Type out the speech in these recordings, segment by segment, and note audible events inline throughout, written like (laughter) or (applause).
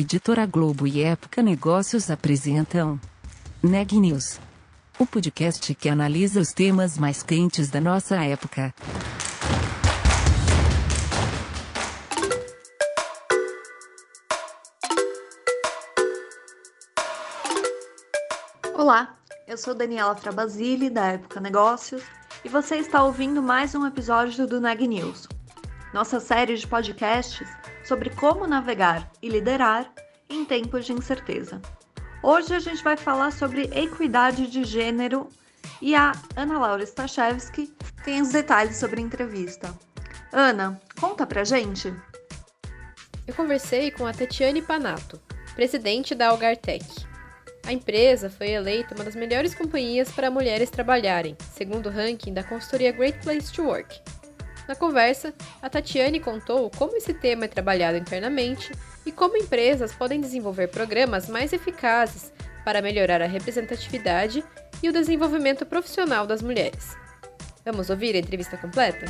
Editora Globo e Época Negócios apresentam Neg News, o podcast que analisa os temas mais quentes da nossa época. Olá, eu sou Daniela Frabasile, da Época Negócios, e você está ouvindo mais um episódio do Neg News, nossa série de podcasts sobre como navegar e liderar em tempos de incerteza. Hoje a gente vai falar sobre equidade de gênero e a Ana Laura Stachewski tem os detalhes sobre a entrevista. Ana, conta pra gente. Eu conversei com a Tatiane Panato, presidente da Algartec. A empresa foi eleita uma das melhores companhias para mulheres trabalharem, segundo o ranking da consultoria Great Place to Work, na conversa, a Tatiane contou como esse tema é trabalhado internamente e como empresas podem desenvolver programas mais eficazes para melhorar a representatividade e o desenvolvimento profissional das mulheres. Vamos ouvir a entrevista completa?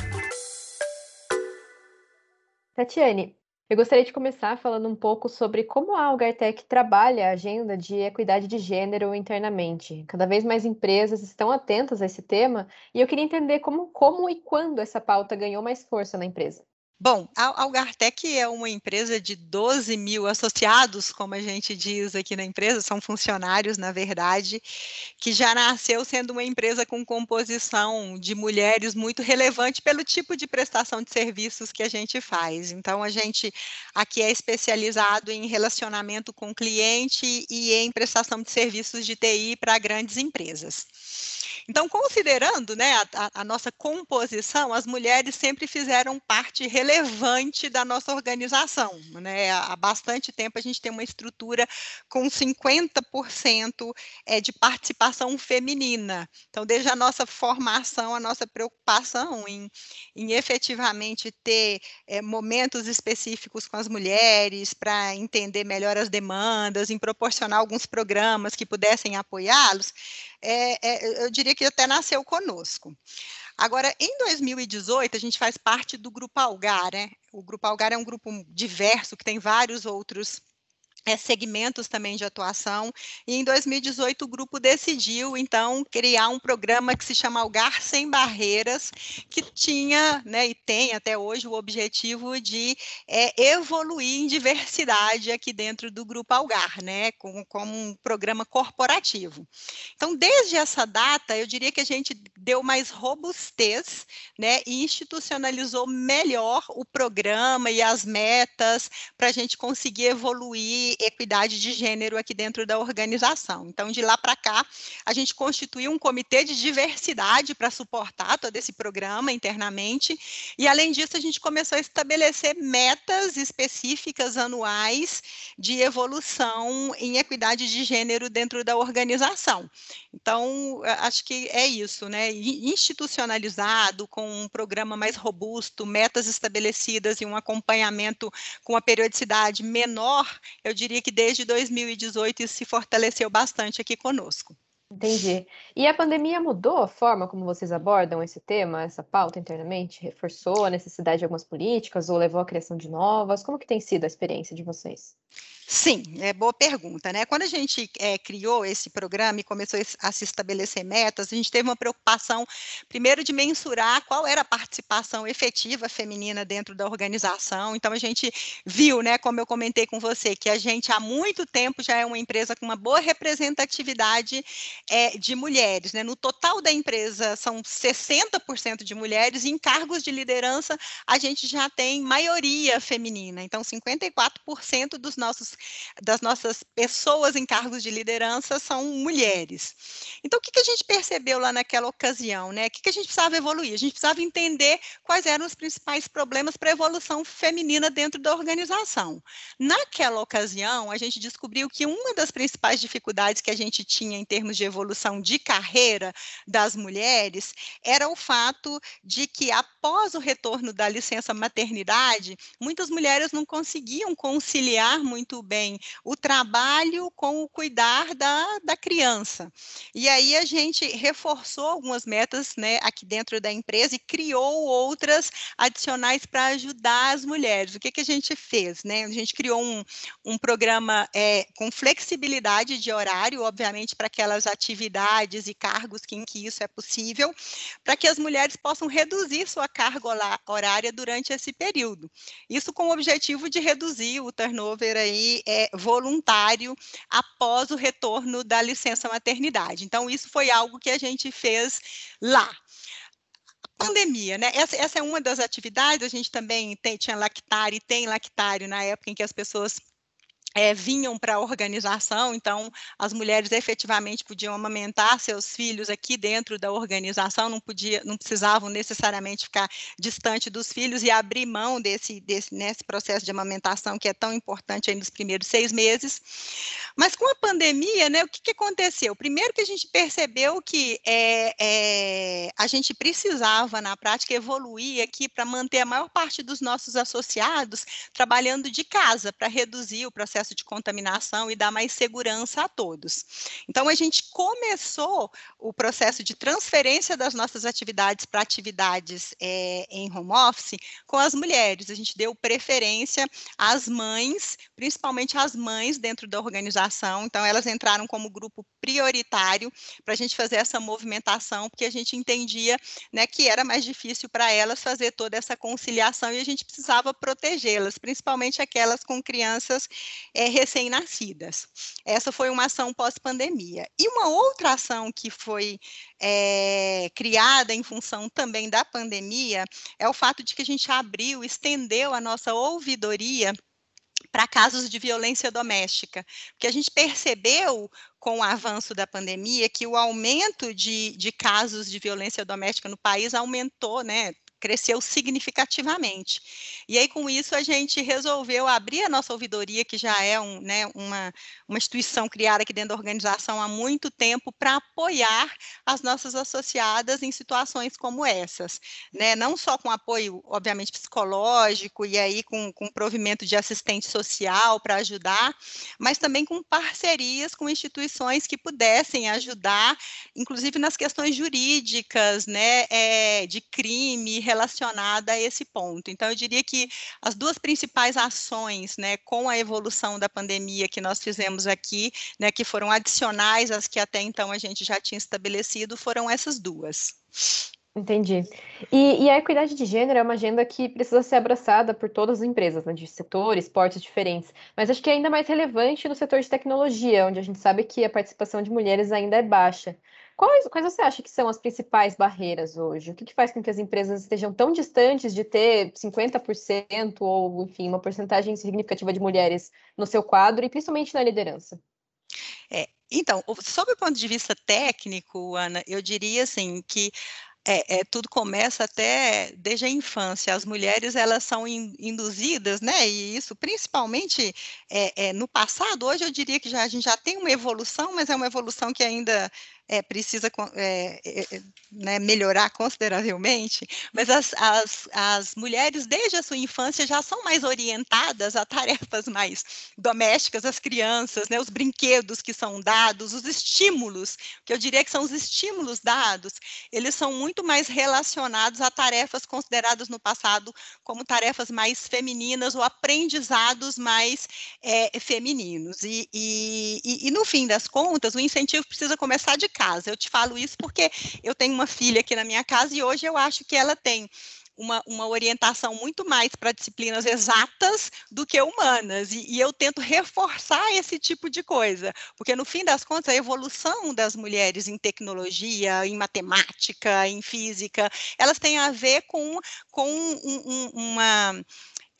Tatiane, eu gostaria de começar falando um pouco sobre como a Algartec trabalha a agenda de equidade de gênero internamente. Cada vez mais empresas estão atentas a esse tema e eu queria entender como, como e quando essa pauta ganhou mais força na empresa. Bom, a Algartec é uma empresa de 12 mil associados, como a gente diz aqui na empresa, são funcionários, na verdade, que já nasceu sendo uma empresa com composição de mulheres muito relevante pelo tipo de prestação de serviços que a gente faz. Então, a gente aqui é especializado em relacionamento com cliente e em prestação de serviços de TI para grandes empresas. Então, considerando né, a, a, nossa composição, as mulheres sempre fizeram parte relevante da nossa organização. Né? Há bastante tempo a gente tem uma estrutura com 50% é, de participação feminina. Então, desde a nossa formação, a nossa preocupação em, em efetivamente ter é, momentos específicos com as mulheres para entender melhor as demandas, em proporcionar alguns programas que pudessem apoiá-los, é, é, eu diria que até nasceu conosco. Agora, em 2018, a gente faz parte do Grupo Algar, né? O Grupo Algar é um grupo diverso, que tem vários outros é, segmentos também de atuação. E em 2018 o grupo decidiu então criar um programa que se chama Algar Sem Barreiras, que tinha, né, e tem até hoje o objetivo de é, evoluir em diversidade aqui dentro do grupo Algar, né, como, como um programa corporativo. Então, desde essa data, eu diria que a gente deu mais robustez, né, e institucionalizou melhor o programa e as metas para a gente conseguir evoluir equidade de gênero aqui dentro da organização. Então, de lá para cá, a gente constituiu um comitê de diversidade para suportar todo esse programa internamente, e além disso, a gente começou a estabelecer metas específicas anuais de evolução em equidade de gênero dentro da organização. Então, acho que é isso, né? Institucionalizado, com um programa mais robusto, metas estabelecidas e um acompanhamento com a periodicidade menor, eu diria que desde 2018 isso se fortaleceu bastante aqui conosco. Entendi. E a pandemia mudou a forma como vocês abordam esse tema, essa pauta internamente? Reforçou a necessidade de algumas políticas ou levou à criação de novas? Como que tem sido a experiência de vocês? Sim, é boa pergunta, né? Quando a gente é, criou esse programa e começou a se estabelecer metas, a gente teve uma preocupação, primeiro, de mensurar qual era a participação efetiva feminina dentro da organização. Então, a gente viu, né, como eu comentei com você, que a gente há muito tempo já é uma empresa com uma boa representatividade é, de mulheres, né? No total da empresa são 60% de mulheres, e em cargos de liderança a gente já tem maioria feminina. Então, 54% dos nossos das nossas pessoas em cargos de liderança são mulheres. Então, o que, que a gente percebeu lá naquela ocasião? Né? O que, que a gente precisava evoluir? A gente precisava entender quais eram os principais problemas para a evolução feminina dentro da organização. Naquela ocasião, a gente descobriu que uma das principais dificuldades que a gente tinha em termos de evolução de carreira das mulheres era o fato de que, após o retorno da licença maternidade, muitas mulheres não conseguiam conciliar muito bem o trabalho com o cuidar da, da criança. E aí a gente reforçou algumas metas né, aqui dentro da empresa e criou outras adicionais para ajudar as mulheres. O que, que a gente fez? Né? A gente criou um, um programa é, com flexibilidade de horário, obviamente, para aquelas atividades e cargos em que isso é possível, para que as mulheres possam reduzir sua carga horária durante esse período. Isso com o objetivo de reduzir o turnover aí é, voluntário após o retorno da licença maternidade. Então, isso foi algo que a gente fez lá pandemia, né? Essa, essa, é uma das atividades, a gente também tem, tinha lactário e tem lactário na época em que as pessoas é, vinham para a organização, então as mulheres efetivamente podiam amamentar seus filhos aqui dentro da organização, não podia, não precisavam necessariamente ficar distante dos filhos e abrir mão desse, desse nesse processo de amamentação que é tão importante aí nos primeiros seis meses. Mas com a pandemia, né, o que, que aconteceu? Primeiro que a gente percebeu que é, é, a gente precisava na prática evoluir aqui para manter a maior parte dos nossos associados trabalhando de casa para reduzir o processo processo de contaminação e dar mais segurança a todos. Então, a gente começou o processo de transferência das nossas atividades para atividades é, em home office com as mulheres. A gente deu preferência às mães, principalmente às mães dentro da organização. Então, elas entraram como grupo prioritário para a gente fazer essa movimentação, porque a gente entendia né, que era mais difícil para elas fazer toda essa conciliação e a gente precisava protegê-las, principalmente aquelas com crianças é, recém-nascidas. Essa foi uma ação pós-pandemia. E uma outra ação que foi é, criada em função também da pandemia é o fato de que a gente abriu, estendeu a nossa ouvidoria para casos de violência doméstica, porque a gente percebeu com o avanço da pandemia que o aumento de, de casos de violência doméstica no país aumentou, né? Cresceu significativamente. E aí, com isso, a gente resolveu abrir a nossa ouvidoria, que já é um, né, uma, uma instituição criada aqui dentro da organização há muito tempo, para apoiar as nossas associadas em situações como essas. Né? Não só com apoio, obviamente, psicológico, e aí com, com provimento de assistente social para ajudar, mas também com parcerias com instituições que pudessem ajudar, inclusive nas questões jurídicas, né, é, de crime, relacionada a esse ponto. Então, eu diria que as duas principais ações, né, com a evolução da pandemia que nós fizemos aqui, né, que foram adicionais às que até então a gente já tinha estabelecido, foram essas duas. Entendi. E, e, a equidade de gênero é uma agenda que precisa ser abraçada por todas as empresas, né, de setores, portes diferentes. Mas acho que é ainda mais relevante no setor de tecnologia, onde a gente sabe que a participação de mulheres ainda é baixa. Quais, quais você acha que são as principais barreiras hoje? O que, que faz com que as empresas estejam tão distantes de ter 50% ou, enfim, uma porcentagem significativa de mulheres no seu quadro e principalmente na liderança? É, então, sob o ponto de vista técnico, Ana, eu diria assim que é, é, tudo começa até desde a infância. As mulheres elas são in, induzidas, né? E isso principalmente é, é, no passado. Hoje eu diria que já, a gente já tem uma evolução, mas é uma evolução que ainda é, precisa é, é, né, melhorar consideravelmente, mas as, as, as mulheres, desde a sua infância, já são mais orientadas a tarefas mais domésticas, as crianças, né, os brinquedos que são dados, os estímulos, que eu diria que são os estímulos dados, eles são muito mais relacionados a tarefas consideradas no passado como tarefas mais femininas ou aprendizados mais é, femininos. E, e, e, e, no fim das contas, o incentivo precisa começar de casa. Eu te falo isso porque eu tenho uma filha aqui na minha casa e hoje eu acho que ela tem uma, uma, orientação muito mais para disciplinas exatas do que humanas. E, e, eu tento reforçar esse tipo de coisa, porque no fim das contas, a evolução das mulheres em tecnologia, em matemática, em física, elas têm a ver com, com um, um, uma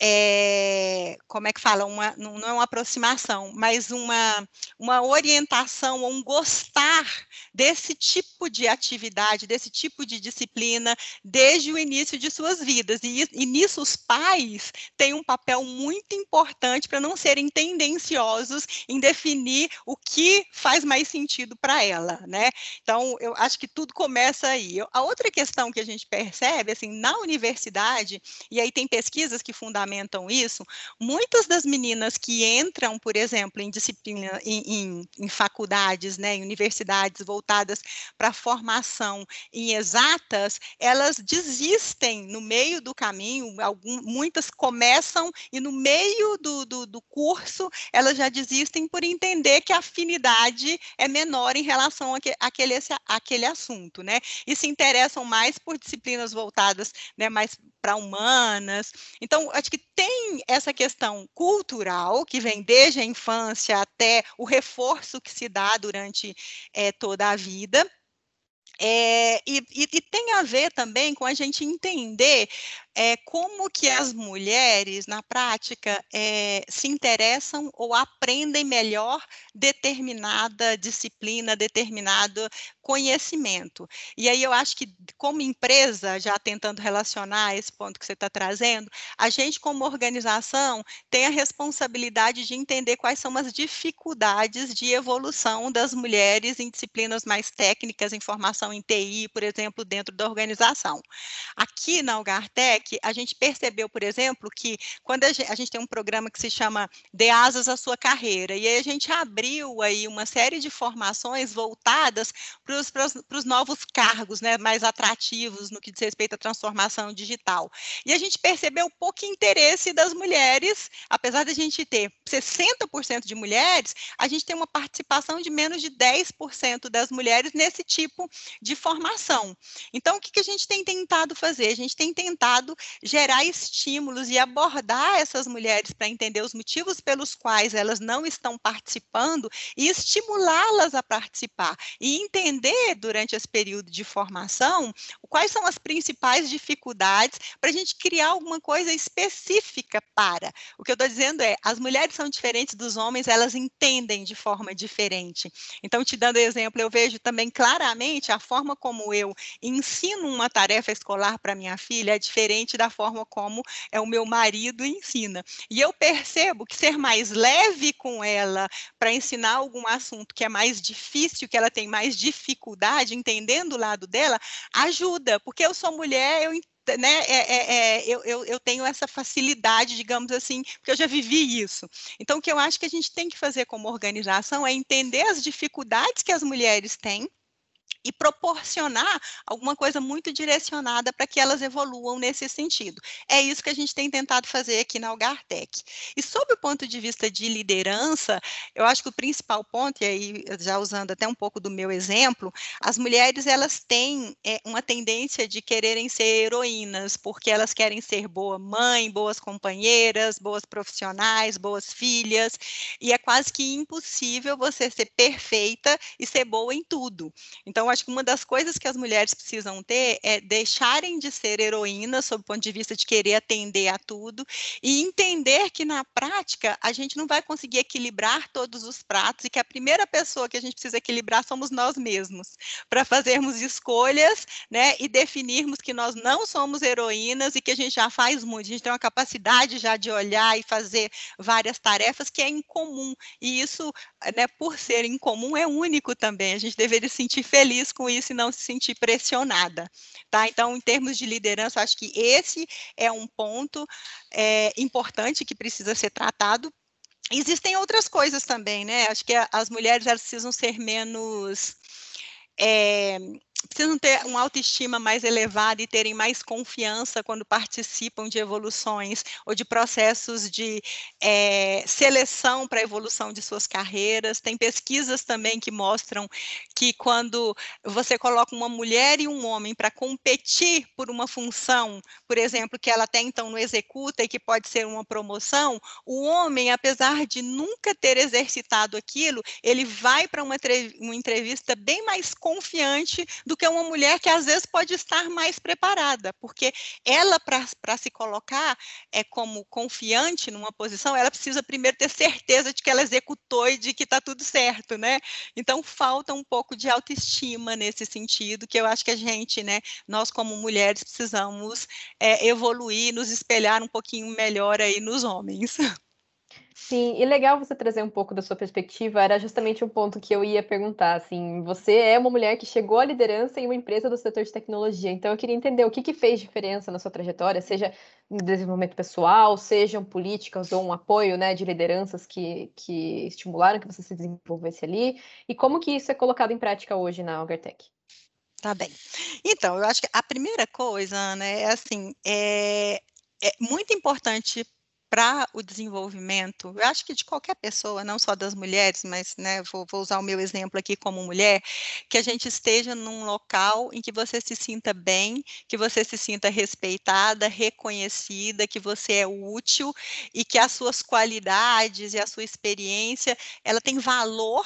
é, como é que fala, uma, não é uma aproximação, mas uma, uma orientação, um gostar desse tipo de atividade, desse tipo de disciplina, desde o início de suas vidas. E, e nisso os pais têm um papel muito importante para não serem tendenciosos em definir o que faz mais sentido para ela, né? Então, eu acho que tudo começa aí. A outra questão que a gente percebe, assim, na universidade, e aí tem pesquisas que fundamentam fundamentam isso, muitas das meninas que entram, por exemplo, em disciplina, em, em, em faculdades, né, em universidades voltadas para formação em exatas, elas desistem no meio do caminho, algum, muitas começam e no meio do, do, do curso elas já desistem por entender que a afinidade é menor em relação àquele, àquele assunto, né? E se interessam mais por disciplinas voltadas né, mais para humanas. Então, acho que tem essa questão cultural, que vem desde a infância até o reforço que se dá durante é, toda a vida. É, e, e, e, tem a ver também com a gente entender é, como que as mulheres, na prática, é, se interessam ou aprendem melhor determinada disciplina, determinado conhecimento. E aí eu acho que, como empresa, já tentando relacionar esse ponto que você está trazendo, a gente, como organização, tem a responsabilidade de entender quais são as dificuldades de evolução das mulheres em disciplinas mais técnicas, em formação em TI, por exemplo, dentro da organização. Aqui na Algartec, que a gente percebeu, por exemplo, que quando a gente, a gente tem um programa que se chama De Asas à Sua Carreira, e aí a gente abriu aí uma série de formações voltadas para os novos cargos, né, mais atrativos no que diz respeito à transformação digital. E a gente percebeu pouco interesse das mulheres, apesar de a gente ter 60% de mulheres, a gente tem uma participação de menos de 10% das mulheres nesse tipo de formação. Então, o que, que a gente tem tentado fazer? A gente tem tentado gerar estímulos e abordar essas mulheres para entender os motivos pelos quais elas não estão participando e estimulá-las a participar e entender durante esse período de formação quais são as principais dificuldades para a gente criar alguma coisa específica para. O que eu estou dizendo é, as mulheres são diferentes dos homens, elas entendem de forma diferente. Então, te dando exemplo, eu vejo também claramente a forma como eu ensino uma tarefa escolar para minha filha é diferente diferente da forma como é o meu marido ensina. E eu percebo que ser mais leve com ela para ensinar algum assunto que é mais difícil, que ela tem mais dificuldade, entendendo o lado dela, ajuda, porque eu sou mulher, eu né, é, é, é, eu, eu, eu, tenho essa facilidade, digamos assim, porque eu já vivi isso. Então, o que eu acho que a gente tem que fazer como organização é entender as dificuldades que as mulheres têm e proporcionar alguma coisa muito direcionada para que elas evoluam nesse sentido. É isso que a gente tem tentado fazer aqui na Algartec. E sob o ponto de vista de liderança, eu acho que o principal ponto, e aí já usando até um pouco do meu exemplo, as mulheres elas têm é, uma tendência de quererem ser heroínas, porque elas querem ser boa mãe, boas companheiras, boas profissionais, boas filhas, e é quase que impossível você ser perfeita e ser boa em tudo. Acho que uma das coisas que as mulheres precisam ter é deixarem de ser heroínas, sob o ponto de vista de querer atender a tudo, e entender que na prática a gente não vai conseguir equilibrar todos os pratos e que a primeira pessoa que a gente precisa equilibrar somos nós mesmos, para fazermos escolhas, né, e definirmos que nós não somos heroínas e que a gente já faz muito, a gente tem uma capacidade já de olhar e fazer várias tarefas que é incomum, e isso, né, por ser incomum, é único também, a gente deveria sentir feliz feliz com isso e não se sentir pressionada, tá? Então, em termos de liderança, acho que esse é um ponto é, importante que precisa ser tratado. Existem outras coisas também, né? Acho que as mulheres elas precisam ser menos é, precisam ter uma autoestima mais elevada e terem mais confiança quando participam de evoluções ou de processos de é, seleção para a evolução de suas carreiras. Tem pesquisas também que mostram que quando você coloca uma mulher e um homem para competir por uma função, por exemplo, que ela até então não executa e que pode ser uma promoção, o homem, apesar de nunca ter exercitado aquilo, ele vai para uma, uma entrevista bem mais confiante do que uma mulher que às vezes pode estar mais preparada, porque ela, para se colocar é, como confiante numa posição, ela precisa primeiro ter certeza de que ela executou e de que está tudo certo, né? Então, falta um pouco de autoestima nesse sentido, que eu acho que a gente, né, nós como mulheres precisamos é, evoluir, nos espelhar um pouquinho melhor aí nos homens. (laughs) Sim, e legal você trazer um pouco da sua perspectiva, era justamente um ponto que eu ia perguntar, assim, você é uma mulher que chegou à liderança em uma empresa do setor de tecnologia, então eu queria entender o que, que fez diferença na sua trajetória, seja em desenvolvimento pessoal, sejam políticas ou um apoio, né, de lideranças que, que estimularam que você se desenvolvesse ali, e como que isso é colocado em prática hoje na Algartec? Tá bem. Então, eu acho que a primeira coisa, né, é assim, é, é muito importante para o desenvolvimento, eu acho que de qualquer pessoa, não só das mulheres, mas né, vou, vou, usar o meu exemplo aqui como mulher, que a gente esteja num local em que você se sinta bem, que você se sinta respeitada, reconhecida, que você é útil e que as suas qualidades e a sua experiência, ela tem valor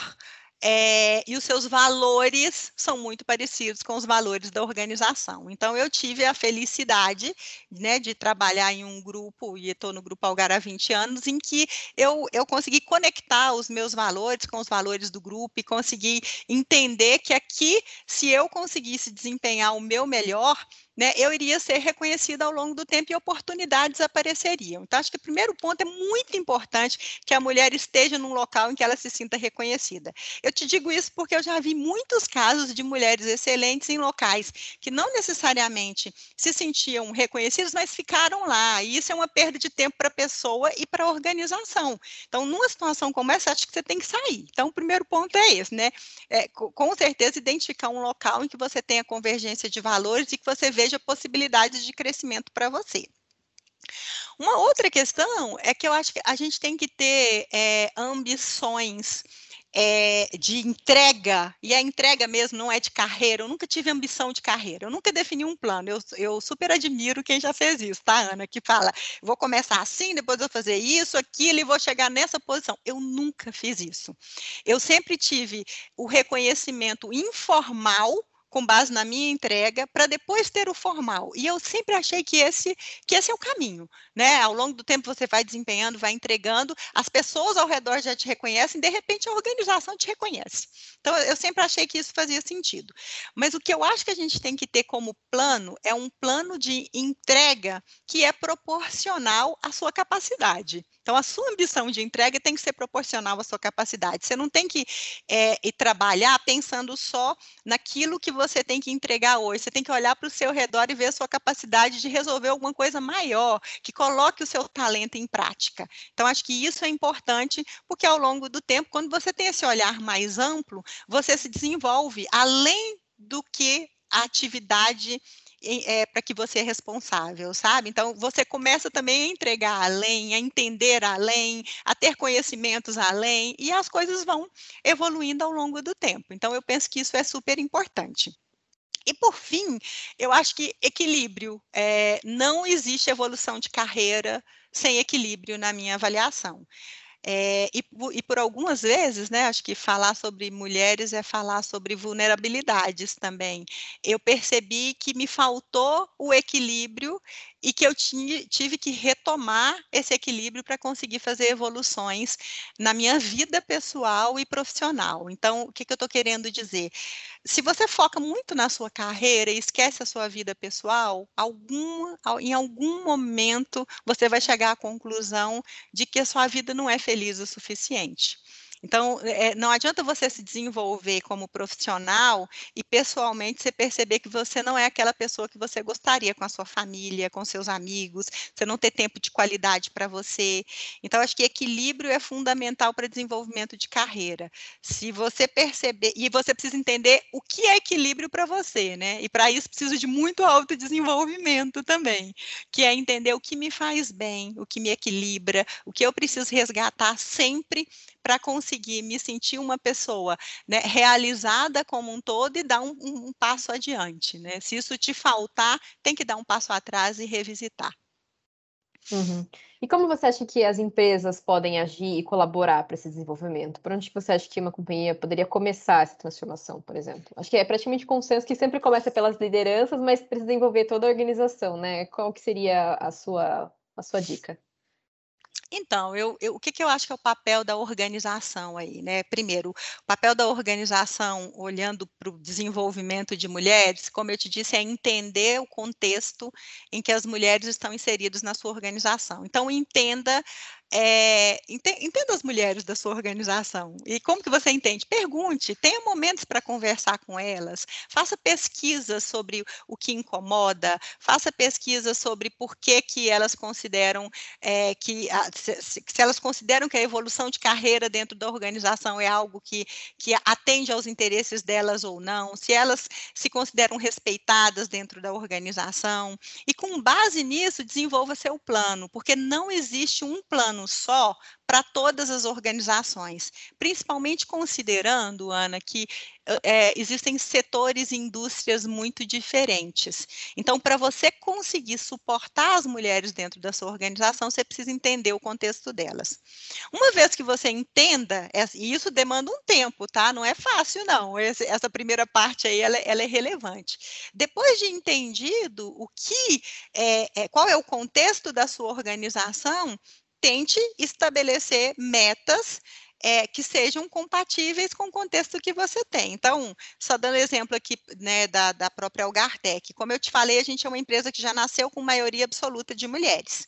é, e os seus valores são muito parecidos com os valores da organização. Então, eu tive a felicidade né, de trabalhar em um grupo, e estou no Grupo Algar há 20 anos, em que eu, eu consegui conectar os meus valores com os valores do grupo e consegui entender que aqui, se eu conseguisse desempenhar o meu melhor, né, eu iria ser reconhecida ao longo do tempo e oportunidades apareceriam. Então, acho que o primeiro ponto é muito importante que a mulher esteja num local em que ela se sinta reconhecida. Eu te digo isso porque eu já vi muitos casos de mulheres excelentes em locais que não necessariamente se sentiam reconhecidas, mas ficaram lá. E isso é uma perda de tempo para a pessoa e para a organização. Então, numa situação como essa, acho que você tem que sair. Então, o primeiro ponto é esse, né? É, com certeza, identificar um local em que você tenha convergência de valores e que você vê veja possibilidades de crescimento para você. Uma outra questão é que eu acho que a gente tem que ter é, ambições é, de entrega, e a entrega mesmo não é de carreira, eu nunca tive ambição de carreira, eu nunca defini um plano, eu, eu super admiro quem já fez isso, tá, Ana, que fala, vou começar assim, depois vou fazer isso, aquilo, e vou chegar nessa posição. Eu nunca fiz isso. Eu sempre tive o reconhecimento informal com base na minha entrega, para depois ter o formal. E eu sempre achei que esse, que esse é o caminho, né? Ao longo do tempo você vai desempenhando, vai entregando, as pessoas ao redor já te reconhecem, de repente a organização te reconhece. Então eu sempre achei que isso fazia sentido. Mas o que eu acho que a gente tem que ter como plano é um plano de entrega que é proporcional à sua capacidade. Então, a sua ambição de entrega tem que ser proporcional à sua capacidade. Você não tem que é, trabalhar pensando só naquilo que você tem que entregar hoje. Você tem que olhar para o seu redor e ver a sua capacidade de resolver alguma coisa maior, que coloque o seu talento em prática. Então, acho que isso é importante, porque ao longo do tempo, quando você tem esse olhar mais amplo, você se desenvolve além do que a atividade é, para que você é responsável, sabe? Então, você começa também a entregar além, a entender além, a ter conhecimentos além, e as coisas vão evoluindo ao longo do tempo. Então, eu penso que isso é super importante. E por fim, eu acho que equilíbrio. É, não existe evolução de carreira sem equilíbrio na minha avaliação. É, e, e, por algumas vezes, né, acho que falar sobre mulheres é falar sobre vulnerabilidades também. Eu percebi que me faltou o equilíbrio e que eu tive que retomar esse equilíbrio para conseguir fazer evoluções na minha vida pessoal e profissional. Então, o que, que eu estou querendo dizer? Se você foca muito na sua carreira e esquece a sua vida pessoal, algum, em algum momento você vai chegar à conclusão de que a sua vida não é feliz o suficiente. Então, é, não adianta você se desenvolver como profissional e pessoalmente você perceber que você não é aquela pessoa que você gostaria com a sua família, com seus amigos, você não ter tempo de qualidade para você. Então, acho que equilíbrio é fundamental para desenvolvimento de carreira. Se você perceber, e você precisa entender o que é equilíbrio para você, né? E para isso precisa de muito autodesenvolvimento também, que é entender o que me faz bem, o que me equilibra, o que eu preciso resgatar sempre para conseguir me sentir uma pessoa né, realizada como um todo e dar um, um, um passo adiante. Né? Se isso te faltar, tem que dar um passo atrás e revisitar. Uhum. E como você acha que as empresas podem agir e colaborar para esse desenvolvimento? Por onde você acha que uma companhia poderia começar essa transformação, por exemplo? Acho que é praticamente consenso que sempre começa pelas lideranças, mas precisa envolver toda a organização, né? Qual que seria a sua, a sua dica? Então, eu, eu, o que, que eu acho que é o papel da organização aí, né? Primeiro, o papel da organização, olhando para o desenvolvimento de mulheres, como eu te disse, é entender o contexto em que as mulheres estão inseridas na sua organização. Então, entenda é, entenda as mulheres da sua organização. E como que você entende? Pergunte, tenha momentos para conversar com elas, faça pesquisas sobre o que incomoda, faça pesquisas sobre por que, que elas consideram é, que, se, se, elas consideram que a evolução de carreira dentro da organização é algo que, que atende aos interesses delas ou não, se elas se consideram respeitadas dentro da organização, e com base nisso, desenvolva seu plano, porque não existe um plano só para todas as organizações, principalmente considerando, Ana, que é, existem setores e indústrias muito diferentes. Então, para você conseguir suportar as mulheres dentro da sua organização, você precisa entender o contexto delas. Uma vez que você entenda, e isso demanda um tempo, tá? Não é fácil, não. Essa primeira parte aí, ela, ela é relevante. Depois de entendido o que, é, é, qual é o contexto da sua organização, tente estabelecer metas é, que sejam compatíveis com o contexto que você tem. Então, só dando exemplo aqui né, da, da própria Algartec, como eu te falei, a gente é uma empresa que já nasceu com maioria absoluta de mulheres.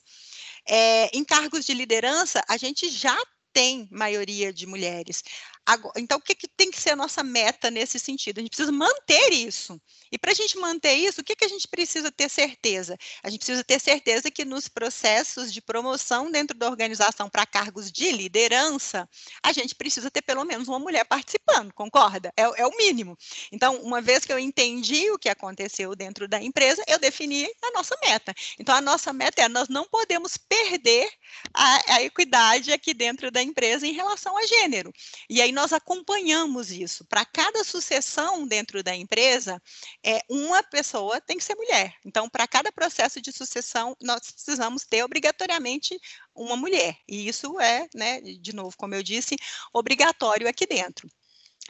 É, em cargos de liderança, a gente já tem maioria de mulheres. Agora, então, o que, que, tem que ser a nossa meta nesse sentido? A gente precisa manter isso. E para a gente manter isso, o que, que a gente precisa ter certeza? A gente precisa ter certeza que nos processos de promoção dentro da organização para cargos de liderança, a gente precisa ter pelo menos uma mulher participando, concorda? É, é o mínimo. Então, uma vez que eu entendi o que aconteceu dentro da empresa, eu defini a nossa meta. Então, a nossa meta é: nós não podemos perder a, a equidade aqui dentro da empresa em relação a gênero. E aí, nós acompanhamos isso. Para cada sucessão dentro da empresa, é, uma pessoa tem que ser mulher. Então, para cada processo de sucessão, nós precisamos ter obrigatoriamente uma mulher. E isso é, né, de novo, como eu disse, obrigatório aqui dentro.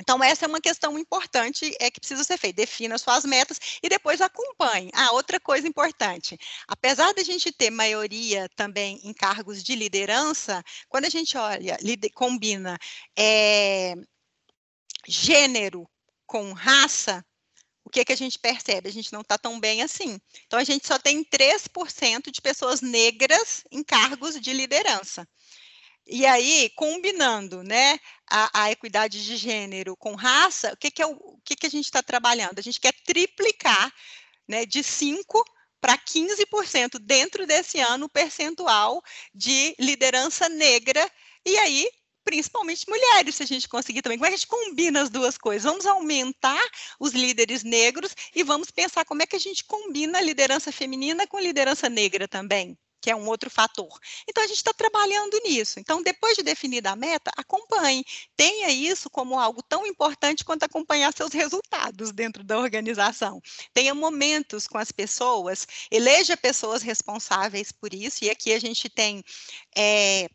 Então, essa é uma questão importante é que precisa ser feita. Defina suas metas e depois acompanhe. Ah, outra coisa importante. Apesar de a gente ter maioria também em cargos de liderança, quando a gente olha, combina é, gênero com raça, o que, que a gente percebe? A gente não está tão bem assim. Então, a gente só tem 3% de pessoas negras em cargos de liderança. E aí, combinando né, a, a, equidade de gênero com raça, o que, que, é o, o que, que a gente está trabalhando? A gente quer triplicar né, de 5% para 15% dentro desse ano o percentual de liderança negra. E aí, principalmente mulheres, se a gente conseguir também. Como é que a gente combina as duas coisas? Vamos aumentar os líderes negros e vamos pensar como é que a gente combina a liderança feminina com liderança negra também que é um outro fator. Então, a gente está trabalhando nisso. Então, depois de definida a meta, acompanhe. Tenha isso como algo tão importante quanto acompanhar seus resultados dentro da organização. Tenha momentos com as pessoas, eleja pessoas responsáveis por isso, e aqui a gente tem. É,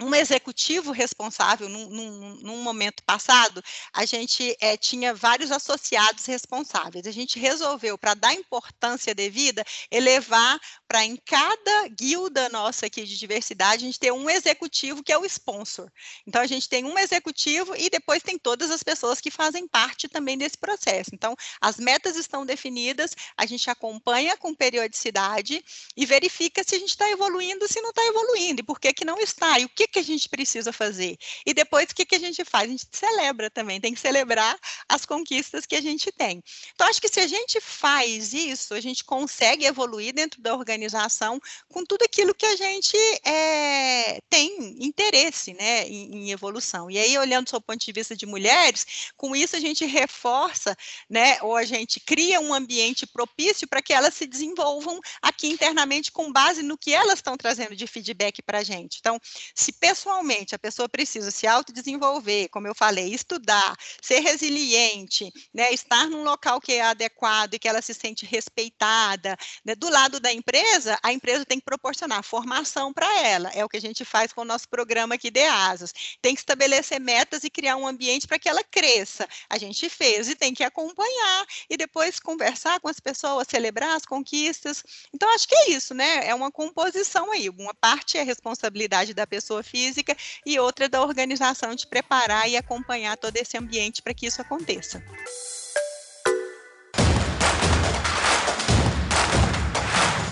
um executivo responsável, num, num, num, momento passado, a gente é, tinha vários associados responsáveis. A gente resolveu, para dar importância devida, elevar para em cada guilda nossa aqui de diversidade, a gente ter um executivo que é o sponsor. Então, a gente tem um executivo e depois tem todas as pessoas que fazem parte também desse processo. Então, as metas estão definidas, a gente acompanha com periodicidade e verifica se a gente está evoluindo, se não está evoluindo, e por que, que não está, e o que que, que a gente precisa fazer? E depois, o que, que a gente faz? A gente celebra também, tem que celebrar as conquistas que a gente tem. Então, acho que se a gente faz isso, a gente consegue evoluir dentro da organização com tudo aquilo que a gente é, tem interesse né, em, em, evolução. E aí, olhando do ponto de vista de mulheres, com isso a gente reforça, né, ou a gente cria um ambiente propício para que elas se desenvolvam aqui internamente com base no que elas estão trazendo de feedback para a gente. Então, se se pessoalmente a pessoa precisa se autodesenvolver, como eu falei, estudar, ser resiliente, né, estar num local que é adequado e que ela se sente respeitada, né, do lado da empresa, a empresa tem que proporcionar formação para ela. É o que a gente faz com o nosso programa aqui de Asas. Tem que estabelecer metas e criar um ambiente para que ela cresça. A gente fez e tem que acompanhar e depois conversar com as pessoas, celebrar as conquistas. Então, acho que é isso, né? É uma composição aí. Uma parte é responsabilidade da pessoa pessoa física, e outra da organização de preparar e acompanhar todo esse ambiente para que isso aconteça.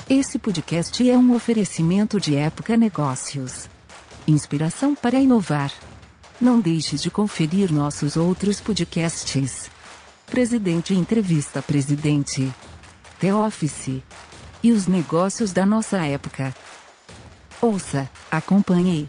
Esse podcast é um oferecimento de Época Negócios. Inspiração para inovar. Não deixe de conferir nossos outros podcasts. Presidente Entrevista Presidente. The Office. E os negócios da nossa época. Ouça, acompanhe